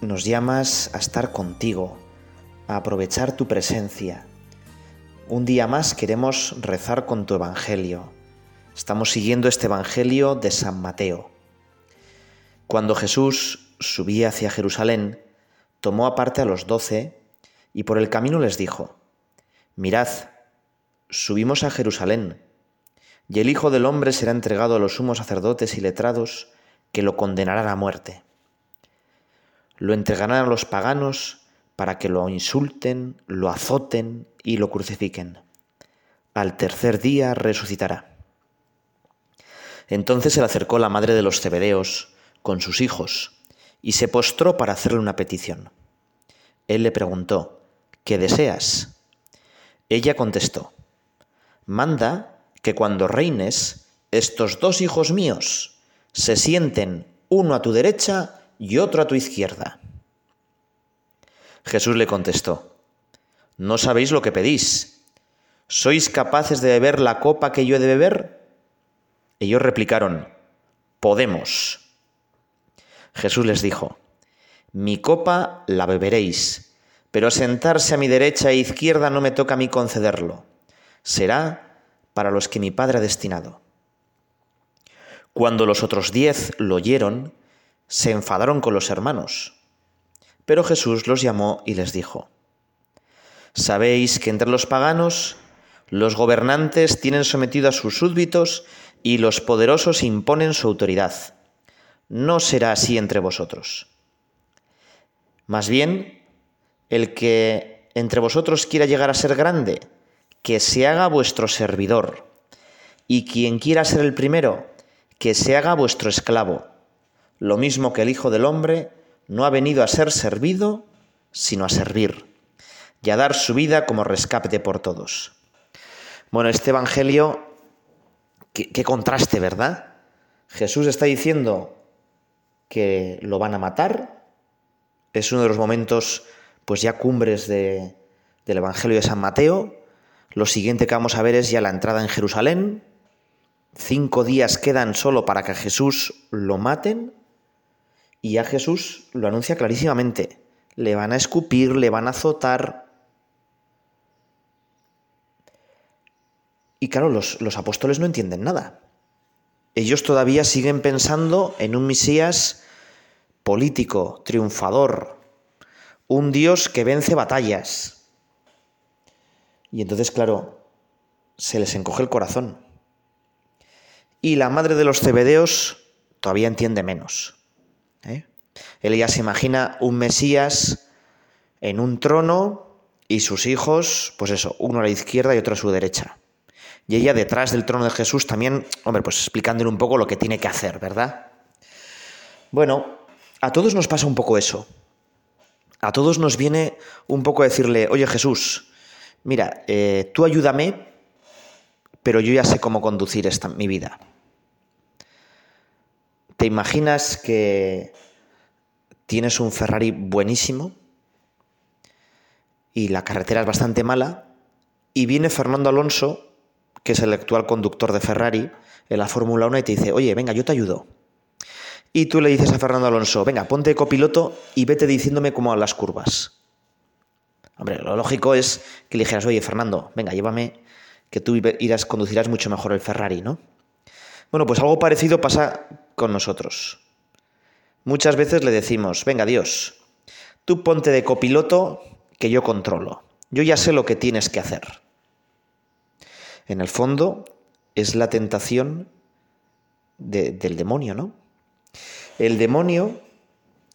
nos llamas a estar contigo, a aprovechar tu presencia. Un día más queremos rezar con tu Evangelio. Estamos siguiendo este Evangelio de San Mateo. Cuando Jesús subía hacia Jerusalén, tomó aparte a los doce y por el camino les dijo, Mirad, subimos a Jerusalén, y el Hijo del Hombre será entregado a los sumos sacerdotes y letrados que lo condenarán a muerte lo entregarán a los paganos para que lo insulten, lo azoten y lo crucifiquen. Al tercer día resucitará. Entonces se le acercó la madre de los cebedeos con sus hijos y se postró para hacerle una petición. Él le preguntó, ¿qué deseas? Ella contestó, manda que cuando reines, estos dos hijos míos se sienten uno a tu derecha y otro a tu izquierda. Jesús le contestó, ¿no sabéis lo que pedís? ¿Sois capaces de beber la copa que yo he de beber? Ellos replicaron, Podemos. Jesús les dijo, Mi copa la beberéis, pero sentarse a mi derecha e izquierda no me toca a mí concederlo. Será para los que mi Padre ha destinado. Cuando los otros diez lo oyeron, se enfadaron con los hermanos. Pero Jesús los llamó y les dijo, Sabéis que entre los paganos los gobernantes tienen sometido a sus súbditos y los poderosos imponen su autoridad. No será así entre vosotros. Más bien, el que entre vosotros quiera llegar a ser grande, que se haga vuestro servidor, y quien quiera ser el primero, que se haga vuestro esclavo lo mismo que el Hijo del Hombre no ha venido a ser servido, sino a servir, y a dar su vida como rescate por todos. Bueno, este Evangelio, qué, contraste, ¿verdad? Jesús está diciendo que lo van a matar, es uno de los momentos pues ya cumbres de, del Evangelio de San Mateo. Lo siguiente que vamos a ver es ya la entrada en Jerusalén. Cinco días quedan solo para que Jesús lo maten. Y a Jesús lo anuncia clarísimamente. Le van a escupir, le van a azotar. Y claro, los, los apóstoles no entienden nada. Ellos todavía siguen pensando en un Mesías político, triunfador, un Dios que vence batallas. Y entonces, claro, se les encoge el corazón. Y la madre de los cebedeos todavía entiende menos. ¿Eh? Él ya se imagina un Mesías en un trono y sus hijos, pues eso, uno a la izquierda y otro a su derecha. Y ella detrás del trono de Jesús también, hombre, pues explicándole un poco lo que tiene que hacer, ¿verdad? Bueno, a todos nos pasa un poco eso. A todos nos viene un poco a decirle, oye Jesús, mira, eh, tú ayúdame, pero yo ya sé cómo conducir esta, mi vida. ¿Te imaginas que tienes un Ferrari buenísimo y la carretera es bastante mala y viene Fernando Alonso, que es el actual conductor de Ferrari en la Fórmula 1 y te dice, oye, venga, yo te ayudo. Y tú le dices a Fernando Alonso, venga, ponte copiloto y vete diciéndome cómo van las curvas. Hombre, lo lógico es que le dijeras, oye, Fernando, venga, llévame, que tú irás, conducirás mucho mejor el Ferrari, ¿no? Bueno, pues algo parecido pasa con nosotros. Muchas veces le decimos, venga Dios, tú ponte de copiloto que yo controlo. Yo ya sé lo que tienes que hacer. En el fondo es la tentación del demonio, ¿no? El demonio,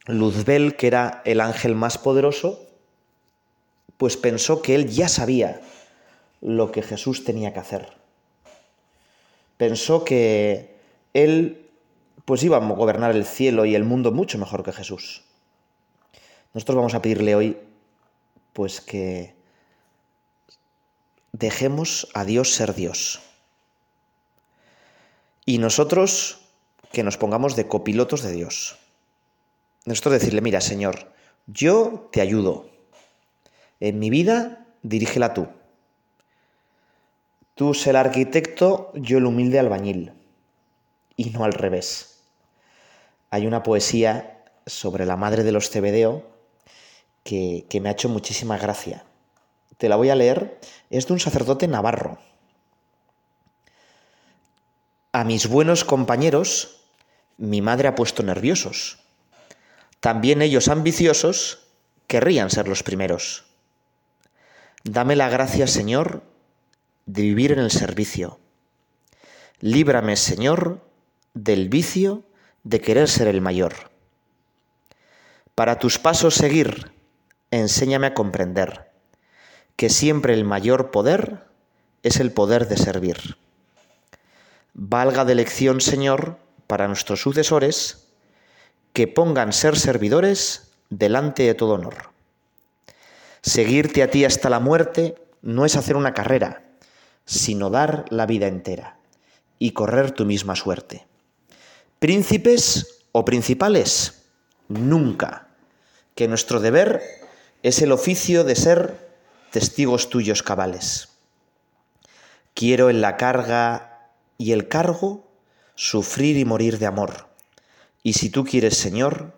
Luzbel, que era el ángel más poderoso, pues pensó que él ya sabía lo que Jesús tenía que hacer pensó que él pues iba a gobernar el cielo y el mundo mucho mejor que Jesús. Nosotros vamos a pedirle hoy, pues que dejemos a Dios ser Dios. Y nosotros que nos pongamos de copilotos de Dios. Nosotros decirle, mira, Señor, yo te ayudo. En mi vida, dirígela tú. Tú sé el arquitecto, yo el humilde albañil. Y no al revés. Hay una poesía sobre la madre de los Cebedeo que, que me ha hecho muchísima gracia. Te la voy a leer. Es de un sacerdote navarro. A mis buenos compañeros mi madre ha puesto nerviosos. También ellos ambiciosos querrían ser los primeros. Dame la gracia, Señor, de vivir en el servicio. Líbrame, Señor, del vicio de querer ser el mayor. Para tus pasos seguir, enséñame a comprender que siempre el mayor poder es el poder de servir. Valga de lección, Señor, para nuestros sucesores, que pongan ser servidores delante de todo honor. Seguirte a ti hasta la muerte no es hacer una carrera, sino dar la vida entera y correr tu misma suerte. Príncipes o principales, nunca, que nuestro deber es el oficio de ser testigos tuyos cabales. Quiero en la carga y el cargo sufrir y morir de amor, y si tú quieres, Señor,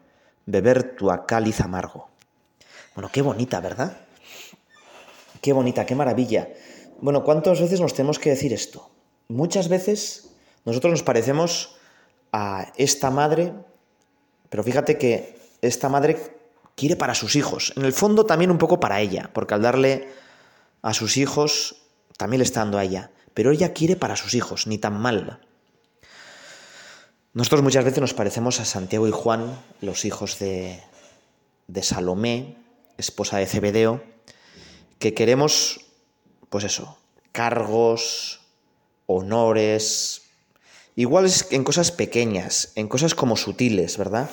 beber tu cáliz amargo. Bueno, qué bonita, ¿verdad? Qué bonita, qué maravilla. Bueno, ¿cuántas veces nos tenemos que decir esto? Muchas veces nosotros nos parecemos a esta madre, pero fíjate que esta madre quiere para sus hijos, en el fondo también un poco para ella, porque al darle a sus hijos también le está dando a ella, pero ella quiere para sus hijos, ni tan mal. Nosotros muchas veces nos parecemos a Santiago y Juan, los hijos de, de Salomé, esposa de Zebedeo, que queremos pues eso, cargos, honores, igual en cosas pequeñas, en cosas como sutiles, ¿verdad?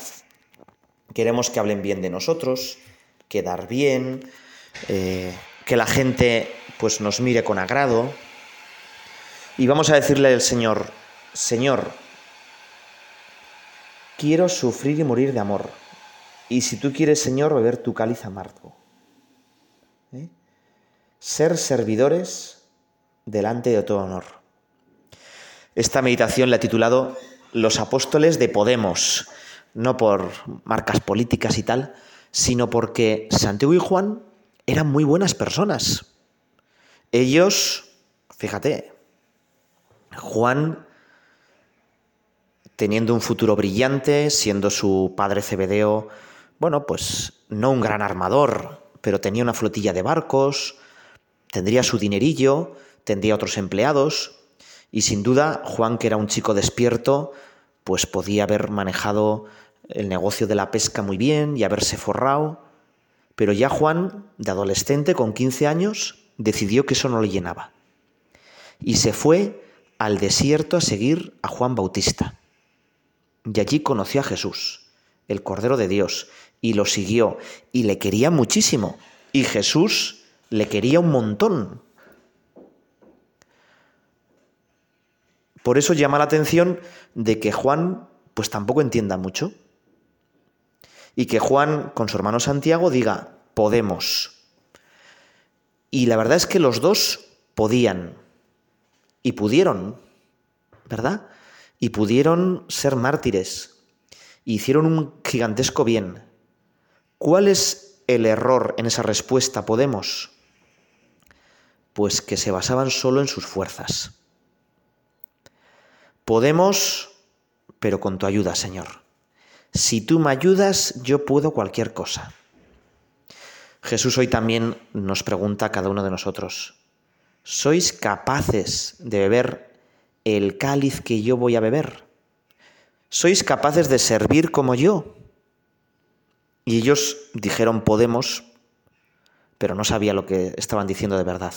Queremos que hablen bien de nosotros, quedar bien, eh, que la gente pues nos mire con agrado. Y vamos a decirle al Señor, Señor, quiero sufrir y morir de amor. Y si tú quieres, Señor, beber tu cáliz amargo. Ser servidores delante de todo honor. Esta meditación la he titulado Los apóstoles de Podemos, no por marcas políticas y tal, sino porque Santiago y Juan eran muy buenas personas. Ellos, fíjate, Juan teniendo un futuro brillante, siendo su padre Cebedeo, bueno, pues no un gran armador, pero tenía una flotilla de barcos, tendría su dinerillo, tendría otros empleados, y sin duda Juan, que era un chico despierto, pues podía haber manejado el negocio de la pesca muy bien y haberse forrado, pero ya Juan, de adolescente, con 15 años, decidió que eso no le llenaba. Y se fue al desierto a seguir a Juan Bautista. Y allí conoció a Jesús, el Cordero de Dios, y lo siguió, y le quería muchísimo. Y Jesús le quería un montón. Por eso llama la atención de que Juan pues tampoco entienda mucho. Y que Juan con su hermano Santiago diga, podemos. Y la verdad es que los dos podían. Y pudieron, ¿verdad? Y pudieron ser mártires. hicieron un gigantesco bien. ¿Cuál es el error en esa respuesta? Podemos. Pues que se basaban solo en sus fuerzas. Podemos, pero con tu ayuda, Señor. Si tú me ayudas, yo puedo cualquier cosa. Jesús hoy también nos pregunta a cada uno de nosotros, ¿sois capaces de beber el cáliz que yo voy a beber? ¿Sois capaces de servir como yo? Y ellos dijeron podemos, pero no sabía lo que estaban diciendo de verdad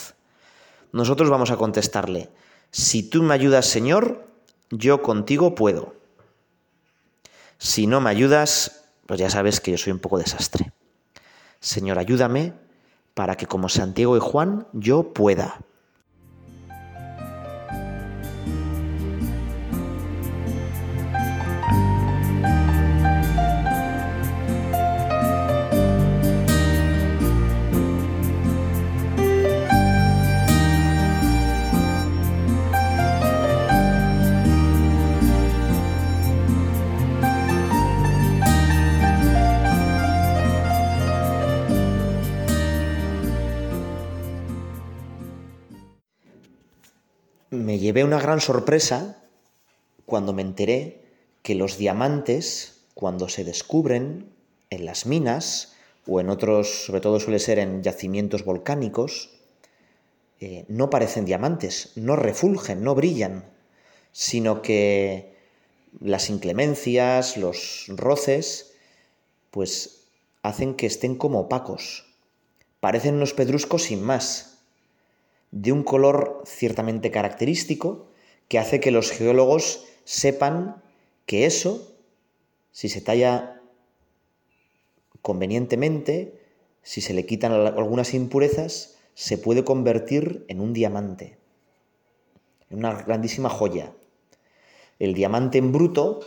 nosotros vamos a contestarle, si tú me ayudas, Señor, yo contigo puedo. Si no me ayudas, pues ya sabes que yo soy un poco desastre. Señor, ayúdame para que como Santiago y Juan yo pueda. Me llevé una gran sorpresa cuando me enteré que los diamantes, cuando se descubren en las minas o en otros, sobre todo suele ser en yacimientos volcánicos, eh, no parecen diamantes, no refulgen, no brillan, sino que las inclemencias, los roces, pues hacen que estén como opacos. Parecen unos pedruscos sin más de un color ciertamente característico que hace que los geólogos sepan que eso, si se talla convenientemente, si se le quitan algunas impurezas, se puede convertir en un diamante, en una grandísima joya. El diamante en bruto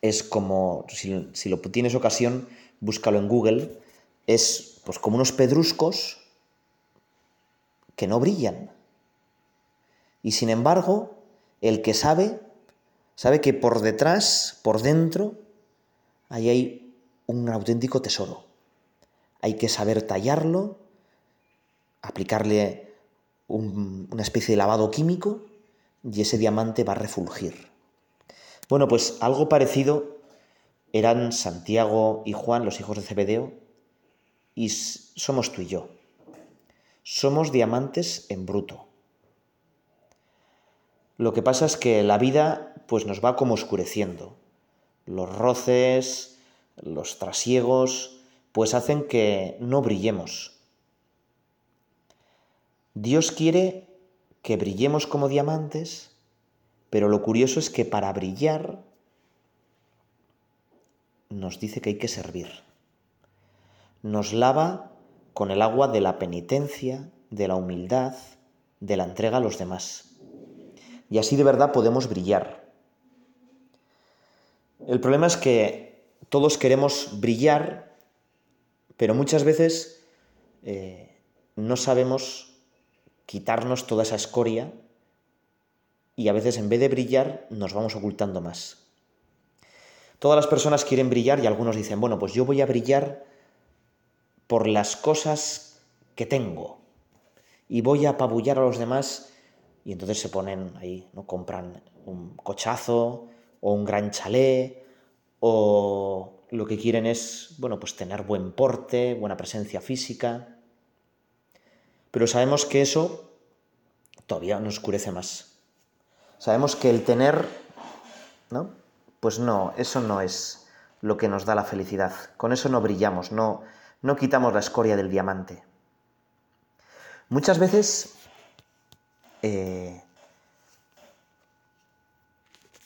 es como, si, si lo tienes ocasión, búscalo en Google, es pues como unos pedruscos que no brillan. Y sin embargo, el que sabe, sabe que por detrás, por dentro, ahí hay un auténtico tesoro. Hay que saber tallarlo, aplicarle una especie de lavado químico y ese diamante va a refulgir. Bueno, pues algo parecido eran Santiago y Juan, los hijos de Zebedeo, y somos tú y yo somos diamantes en bruto. Lo que pasa es que la vida pues nos va como oscureciendo. Los roces, los trasiegos, pues hacen que no brillemos. Dios quiere que brillemos como diamantes, pero lo curioso es que para brillar nos dice que hay que servir. Nos lava con el agua de la penitencia, de la humildad, de la entrega a los demás. Y así de verdad podemos brillar. El problema es que todos queremos brillar, pero muchas veces eh, no sabemos quitarnos toda esa escoria y a veces en vez de brillar nos vamos ocultando más. Todas las personas quieren brillar y algunos dicen, bueno, pues yo voy a brillar por las cosas que tengo y voy a apabullar a los demás y entonces se ponen ahí, ¿no? Compran un cochazo o un gran chalet o lo que quieren es, bueno, pues tener buen porte, buena presencia física. Pero sabemos que eso todavía nos oscurece más. Sabemos que el tener, ¿no? Pues no, eso no es lo que nos da la felicidad. Con eso no brillamos, no, no quitamos la escoria del diamante. Muchas veces eh,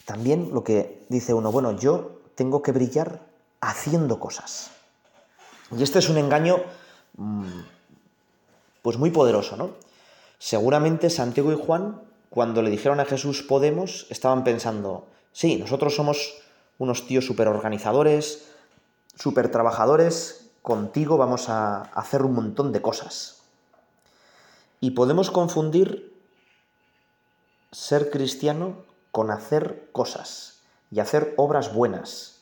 también lo que dice uno, bueno, yo tengo que brillar haciendo cosas. Y este es un engaño mm, pues muy poderoso, ¿no? Seguramente Santiago y Juan, cuando le dijeron a Jesús podemos, estaban pensando, sí, nosotros somos unos tíos súper organizadores, súper trabajadores, contigo vamos a hacer un montón de cosas. Y podemos confundir ser cristiano con hacer cosas y hacer obras buenas.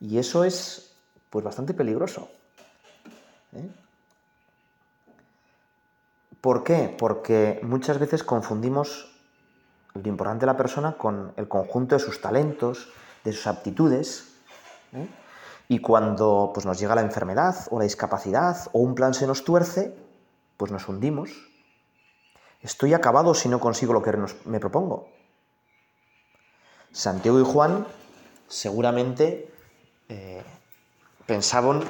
Y eso es pues bastante peligroso. ¿eh? ¿Por qué? Porque muchas veces confundimos lo importante de la persona con el conjunto de sus talentos, de sus aptitudes. ¿eh? Y cuando pues, nos llega la enfermedad o la discapacidad o un plan se nos tuerce, pues nos hundimos. Estoy acabado si no consigo lo que me propongo. Santiago y Juan seguramente eh, pensaban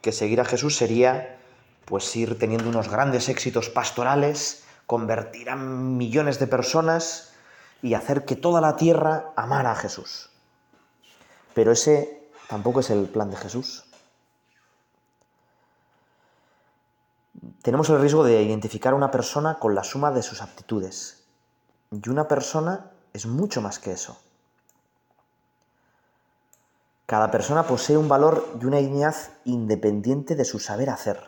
que seguir a Jesús sería pues ir teniendo unos grandes éxitos pastorales, convertir a millones de personas y hacer que toda la tierra amara a Jesús. Pero ese Tampoco es el plan de Jesús. tenemos el riesgo de identificar a una persona con la suma de sus aptitudes. Y una persona es mucho más que eso. Cada persona posee un valor y una dignidad independiente de su saber hacer.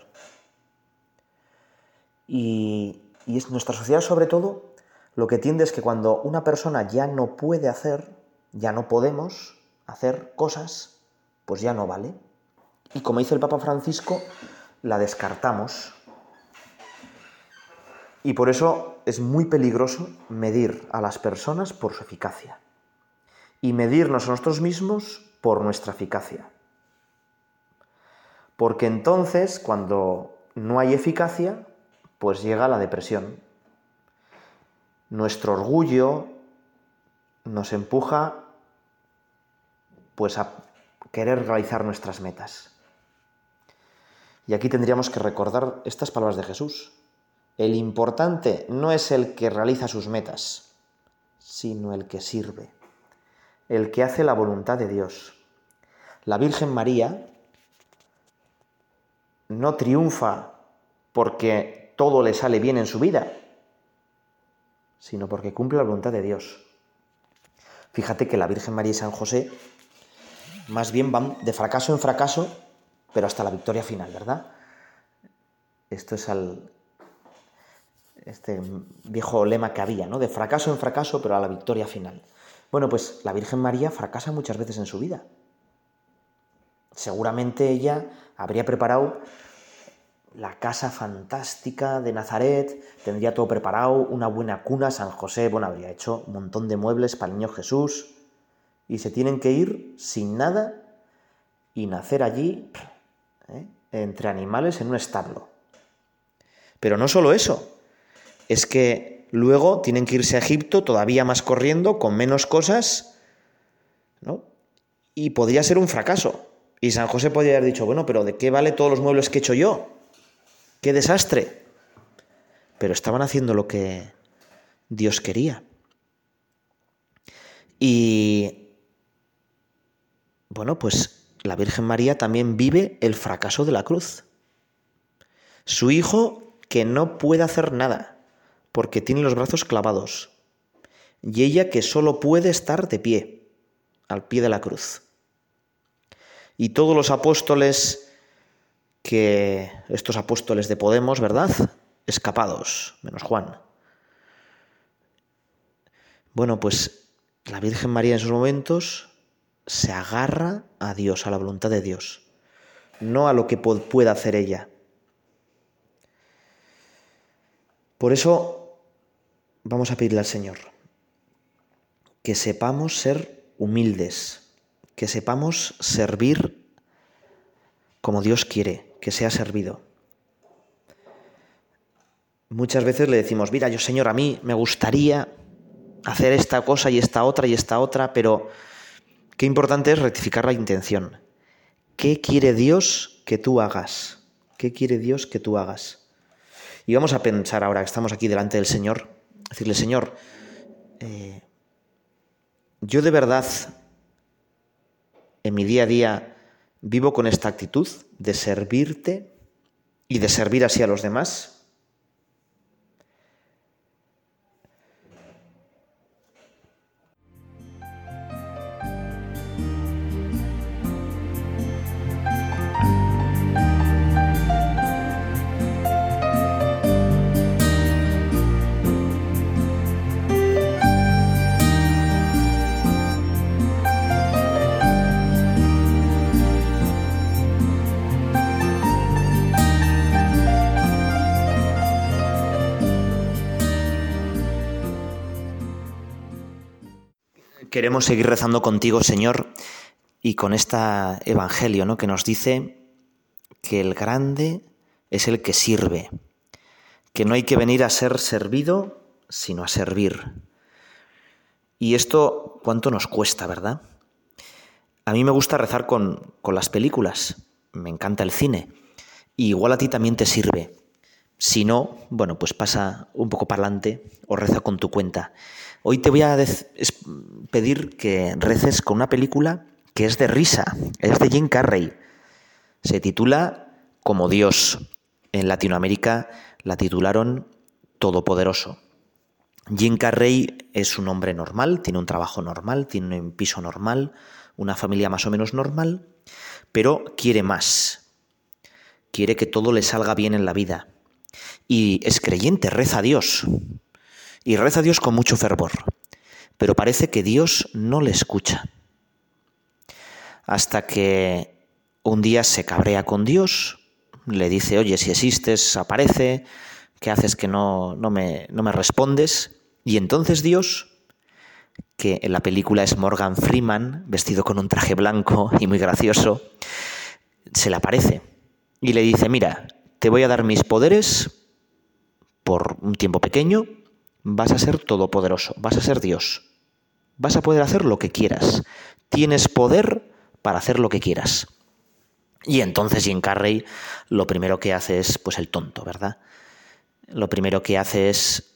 Y, y es nuestra sociedad sobre todo lo que tiende es que cuando una persona ya no puede hacer, ya no podemos hacer cosas, pues ya no vale. Y como dice el Papa Francisco, la descartamos. Y por eso es muy peligroso medir a las personas por su eficacia. Y medirnos a nosotros mismos por nuestra eficacia. Porque entonces, cuando no hay eficacia, pues llega la depresión. Nuestro orgullo nos empuja pues a querer realizar nuestras metas. Y aquí tendríamos que recordar estas palabras de Jesús. El importante no es el que realiza sus metas, sino el que sirve, el que hace la voluntad de Dios. La Virgen María no triunfa porque todo le sale bien en su vida, sino porque cumple la voluntad de Dios. Fíjate que la Virgen María y San José más bien van de fracaso en fracaso pero hasta la victoria final, ¿verdad? Esto es al, este viejo lema que había, ¿no? De fracaso en fracaso, pero a la victoria final. Bueno, pues la Virgen María fracasa muchas veces en su vida. Seguramente ella habría preparado la casa fantástica de Nazaret, tendría todo preparado, una buena cuna, San José, bueno, habría hecho un montón de muebles para el niño Jesús, y se tienen que ir sin nada y nacer allí ¿eh? entre animales en un establo. Pero no solo eso, es que luego tienen que irse a Egipto todavía más corriendo, con menos cosas, ¿no? Y podría ser un fracaso. Y San José podría haber dicho, bueno, pero ¿de qué vale todos los muebles que he hecho yo? ¡Qué desastre! Pero estaban haciendo lo que Dios quería. Y bueno, pues la Virgen María también vive el fracaso de la cruz. Su hijo que no puede hacer nada porque tiene los brazos clavados y ella que solo puede estar de pie, al pie de la cruz. Y todos los apóstoles que estos apóstoles de Podemos, ¿verdad? Escapados, menos Juan. Bueno, pues la Virgen María en esos momentos se agarra a Dios, a la voluntad de Dios, no a lo que pueda hacer ella. Por eso vamos a pedirle al Señor que sepamos ser humildes, que sepamos servir como Dios quiere que sea servido. Muchas veces le decimos, mira, yo Señor, a mí me gustaría hacer esta cosa y esta otra y esta otra, pero Qué importante es rectificar la intención. ¿Qué quiere Dios que tú hagas? ¿Qué quiere Dios que tú hagas? Y vamos a pensar ahora que estamos aquí delante del Señor, decirle, Señor, eh, yo de verdad en mi día a día vivo con esta actitud de servirte y de servir así a los demás. Queremos seguir rezando contigo, Señor, y con este evangelio, ¿no? que nos dice que el grande es el que sirve, que no hay que venir a ser servido, sino a servir. Y esto, ¿cuánto nos cuesta, verdad? A mí me gusta rezar con, con las películas, me encanta el cine, y igual a ti también te sirve. Si no, bueno, pues pasa un poco para adelante o reza con tu cuenta. Hoy te voy a pedir que reces con una película que es de risa, es de Jim Carrey. Se titula Como Dios. En Latinoamérica la titularon Todopoderoso. Jim Carrey es un hombre normal, tiene un trabajo normal, tiene un piso normal, una familia más o menos normal, pero quiere más. Quiere que todo le salga bien en la vida. Y es creyente, reza a Dios. Y reza a Dios con mucho fervor. Pero parece que Dios no le escucha. Hasta que un día se cabrea con Dios, le dice, oye, si existes, aparece, ¿qué haces que no, no, me, no me respondes? Y entonces Dios, que en la película es Morgan Freeman, vestido con un traje blanco y muy gracioso, se le aparece y le dice, mira, te voy a dar mis poderes por un tiempo pequeño, vas a ser todopoderoso, vas a ser Dios, vas a poder hacer lo que quieras, tienes poder para hacer lo que quieras. Y entonces Jim Carrey lo primero que hace es pues el tonto, ¿verdad? Lo primero que hace es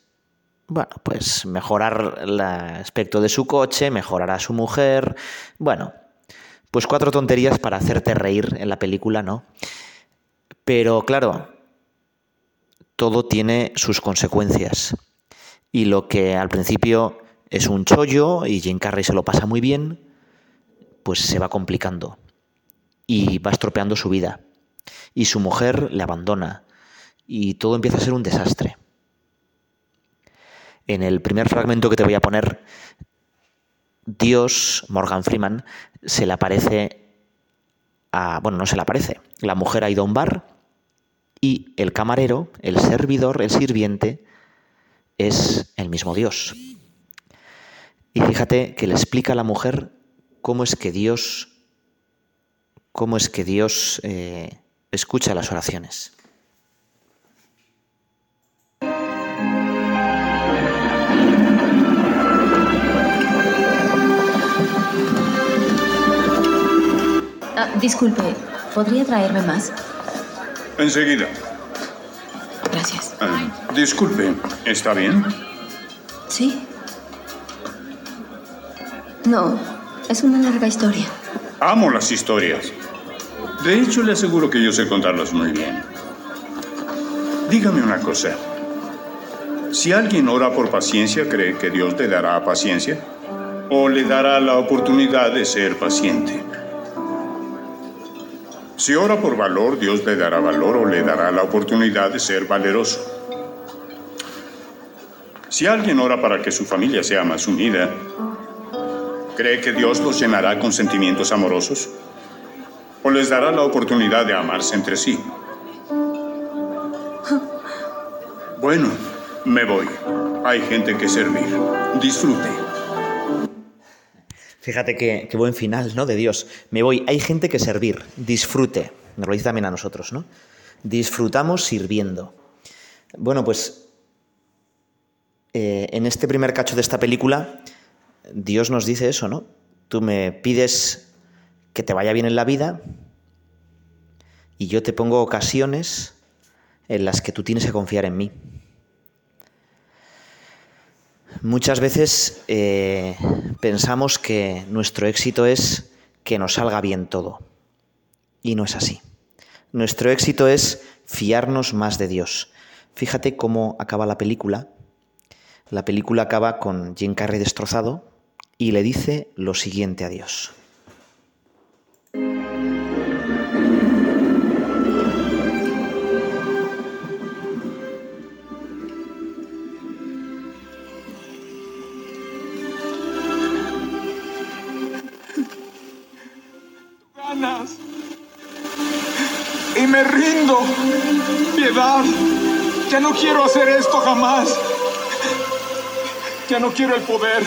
bueno, pues mejorar el aspecto de su coche, mejorar a su mujer, bueno, pues cuatro tonterías para hacerte reír en la película, ¿no? Pero claro, todo tiene sus consecuencias. Y lo que al principio es un chollo y Jim Carrey se lo pasa muy bien, pues se va complicando y va estropeando su vida. Y su mujer le abandona y todo empieza a ser un desastre. En el primer fragmento que te voy a poner, Dios, Morgan Freeman, se le aparece a... Bueno, no se le aparece. La mujer ha ido a un bar y el camarero, el servidor, el sirviente, es el mismo Dios. Y fíjate que le explica a la mujer cómo es que Dios, cómo es que Dios eh, escucha las oraciones. Ah, disculpe, ¿podría traerme más? Enseguida. Gracias. Ah, disculpe, ¿está bien? ¿Sí? No, es una larga historia. Amo las historias. De hecho, le aseguro que yo sé contarlas muy bien. Dígame una cosa. Si alguien ora por paciencia, ¿cree que Dios le dará paciencia? ¿O le dará la oportunidad de ser paciente? Si ora por valor, Dios le dará valor o le dará la oportunidad de ser valeroso. Si alguien ora para que su familia sea más unida, ¿cree que Dios los llenará con sentimientos amorosos? ¿O les dará la oportunidad de amarse entre sí? Bueno, me voy. Hay gente que servir. Disfrute. Fíjate qué, buen final, ¿no? De Dios. Me voy. Hay gente que servir. Disfrute. Nos lo dice también a nosotros, ¿no? Disfrutamos sirviendo. Bueno, pues eh, en este primer cacho de esta película, Dios nos dice eso, ¿no? Tú me pides que te vaya bien en la vida y yo te pongo ocasiones en las que tú tienes que confiar en mí. Muchas veces eh, pensamos que nuestro éxito es que nos salga bien todo. Y no es así. Nuestro éxito es fiarnos más de Dios. Fíjate cómo acaba la película. La película acaba con Jim Carrey destrozado y le dice lo siguiente a Dios. Ya no quiero hacer esto jamás. Ya no quiero el poder.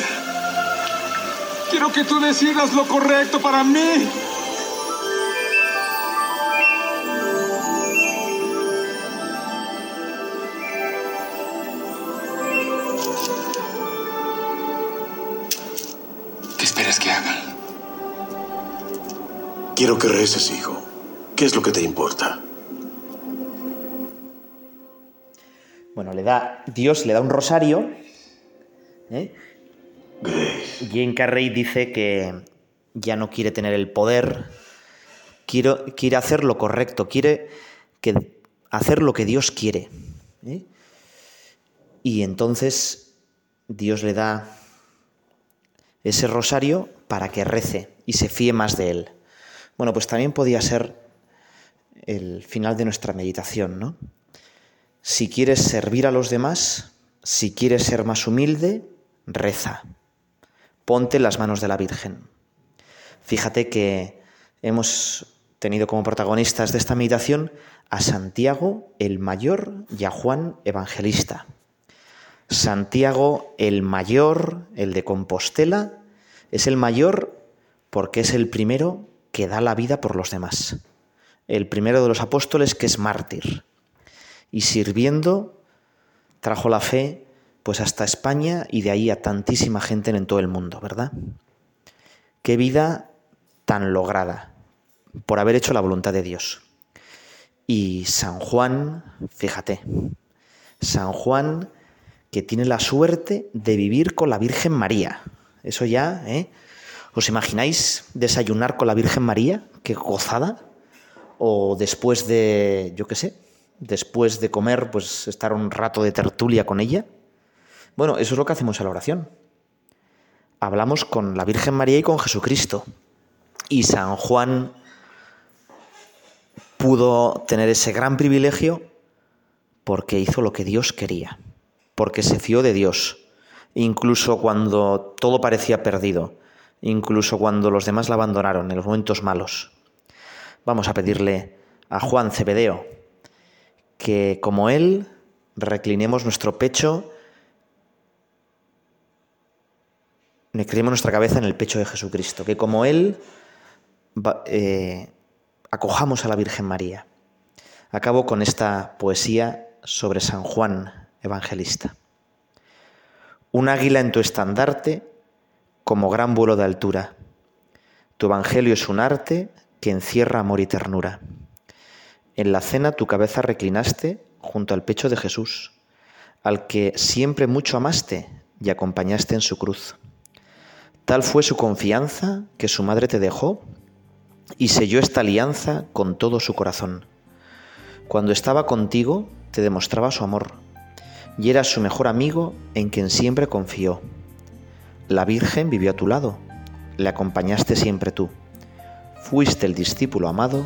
Quiero que tú decidas lo correcto para mí. ¿Qué esperas que haga? Quiero que reces, hijo. ¿Qué es lo que te importa? Le da. Dios le da un rosario. ¿eh? Jane Carrey dice que ya no quiere tener el poder. quiere hacer lo correcto. Quiere que hacer lo que Dios quiere. ¿eh? Y entonces Dios le da ese rosario para que rece y se fíe más de él. Bueno, pues también podía ser el final de nuestra meditación, ¿no? Si quieres servir a los demás, si quieres ser más humilde, reza. Ponte en las manos de la Virgen. Fíjate que hemos tenido como protagonistas de esta meditación a Santiago el Mayor y a Juan Evangelista. Santiago el Mayor, el de Compostela, es el mayor porque es el primero que da la vida por los demás. El primero de los apóstoles que es mártir. Y sirviendo trajo la fe pues hasta España y de ahí a tantísima gente en todo el mundo, ¿verdad? Qué vida tan lograda por haber hecho la voluntad de Dios. Y San Juan, fíjate, San Juan que tiene la suerte de vivir con la Virgen María. Eso ya, ¿eh? ¿Os imagináis desayunar con la Virgen María? Qué gozada. O después de, yo qué sé, después de comer, pues estar un rato de tertulia con ella. Bueno, eso es lo que hacemos en la oración. Hablamos con la Virgen María y con Jesucristo. Y San Juan pudo tener ese gran privilegio porque hizo lo que Dios quería porque se fió de Dios, incluso cuando todo parecía perdido, incluso cuando los demás la abandonaron en los momentos malos. Vamos a pedirle a Juan Cebedeo que como él reclinemos nuestro pecho, reclinemos nuestra cabeza en el pecho de Jesucristo, que como él eh, acojamos a la Virgen María. Acabo con esta poesía sobre San Juan evangelista. Un águila en tu estandarte como gran vuelo de altura. Tu evangelio es un arte que encierra amor y ternura. En la cena tu cabeza reclinaste junto al pecho de Jesús, al que siempre mucho amaste y acompañaste en su cruz. Tal fue su confianza que su madre te dejó y selló esta alianza con todo su corazón. Cuando estaba contigo te demostraba su amor y eras su mejor amigo en quien siempre confió. La Virgen vivió a tu lado, le acompañaste siempre tú. Fuiste el discípulo amado